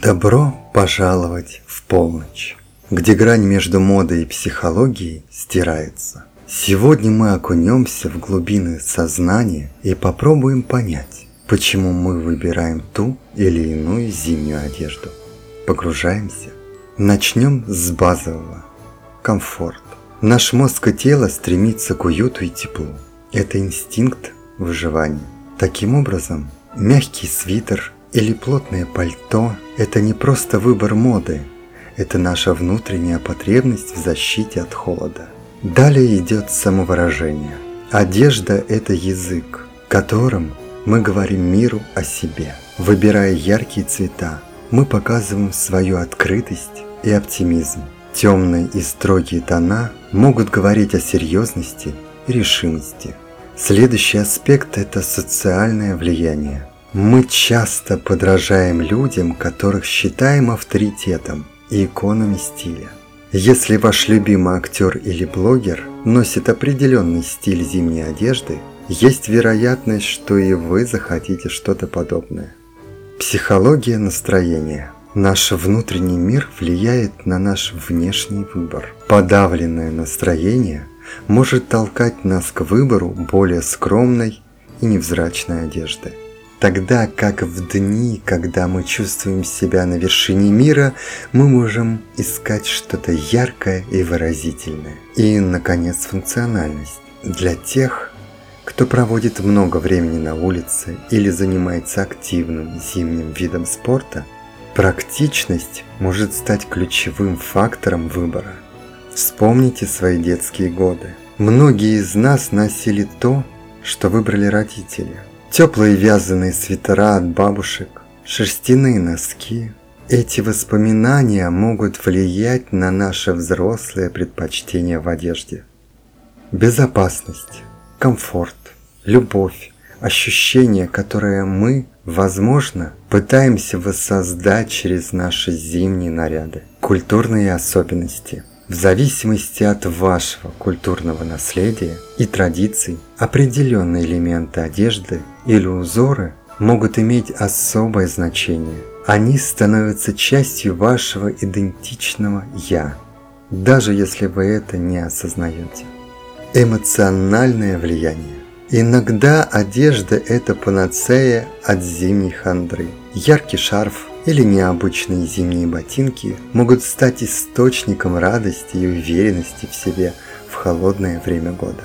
Добро пожаловать в полночь, где грань между модой и психологией стирается. Сегодня мы окунемся в глубины сознания и попробуем понять, почему мы выбираем ту или иную зимнюю одежду. Погружаемся. Начнем с базового. Комфорт. Наш мозг и тело стремится к уюту и теплу. Это инстинкт выживания. Таким образом, мягкий свитер или плотное пальто – это не просто выбор моды, это наша внутренняя потребность в защите от холода. Далее идет самовыражение. Одежда – это язык, которым мы говорим миру о себе. Выбирая яркие цвета, мы показываем свою открытость и оптимизм. Темные и строгие тона могут говорить о серьезности и решимости. Следующий аспект – это социальное влияние. Мы часто подражаем людям, которых считаем авторитетом и иконами стиля. Если ваш любимый актер или блогер носит определенный стиль зимней одежды, есть вероятность, что и вы захотите что-то подобное. Психология настроения. Наш внутренний мир влияет на наш внешний выбор. Подавленное настроение может толкать нас к выбору более скромной и невзрачной одежды. Тогда как в дни, когда мы чувствуем себя на вершине мира, мы можем искать что-то яркое и выразительное. И, наконец, функциональность. Для тех, кто проводит много времени на улице или занимается активным зимним видом спорта, практичность может стать ключевым фактором выбора. Вспомните свои детские годы. Многие из нас носили то, что выбрали родители – Теплые вязаные свитера от бабушек, шерстяные носки. Эти воспоминания могут влиять на наше взрослое предпочтение в одежде. Безопасность, комфорт, любовь, ощущение, которое мы, возможно, пытаемся воссоздать через наши зимние наряды. Культурные особенности – в зависимости от вашего культурного наследия и традиций, определенные элементы одежды или узоры могут иметь особое значение. Они становятся частью вашего идентичного «я», даже если вы это не осознаете. Эмоциональное влияние. Иногда одежда – это панацея от зимней хандры. Яркий шарф – или необычные зимние ботинки могут стать источником радости и уверенности в себе в холодное время года.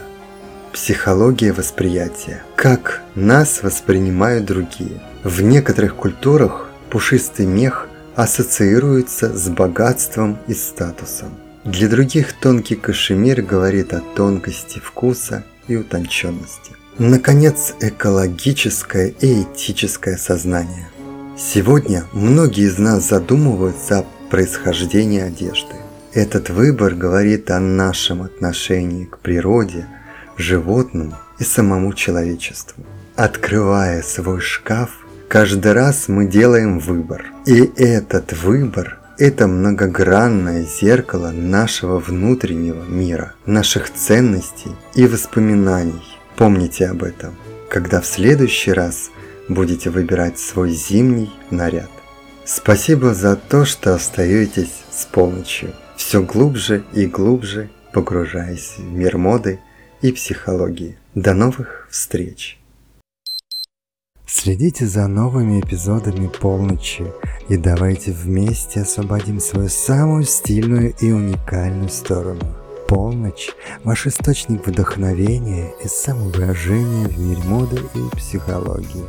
Психология восприятия. Как нас воспринимают другие. В некоторых культурах пушистый мех ассоциируется с богатством и статусом. Для других тонкий кашемир говорит о тонкости вкуса и утонченности. Наконец, экологическое и этическое сознание – Сегодня многие из нас задумываются о происхождении одежды. Этот выбор говорит о нашем отношении к природе, животным и самому человечеству. Открывая свой шкаф, каждый раз мы делаем выбор. И этот выбор – это многогранное зеркало нашего внутреннего мира, наших ценностей и воспоминаний. Помните об этом, когда в следующий раз – будете выбирать свой зимний наряд. Спасибо за то, что остаетесь с полночью, все глубже и глубже погружаясь в мир моды и психологии. До новых встреч! Следите за новыми эпизодами полночи и давайте вместе освободим свою самую стильную и уникальную сторону. Полночь – ваш источник вдохновения и самовыражения в мире моды и психологии.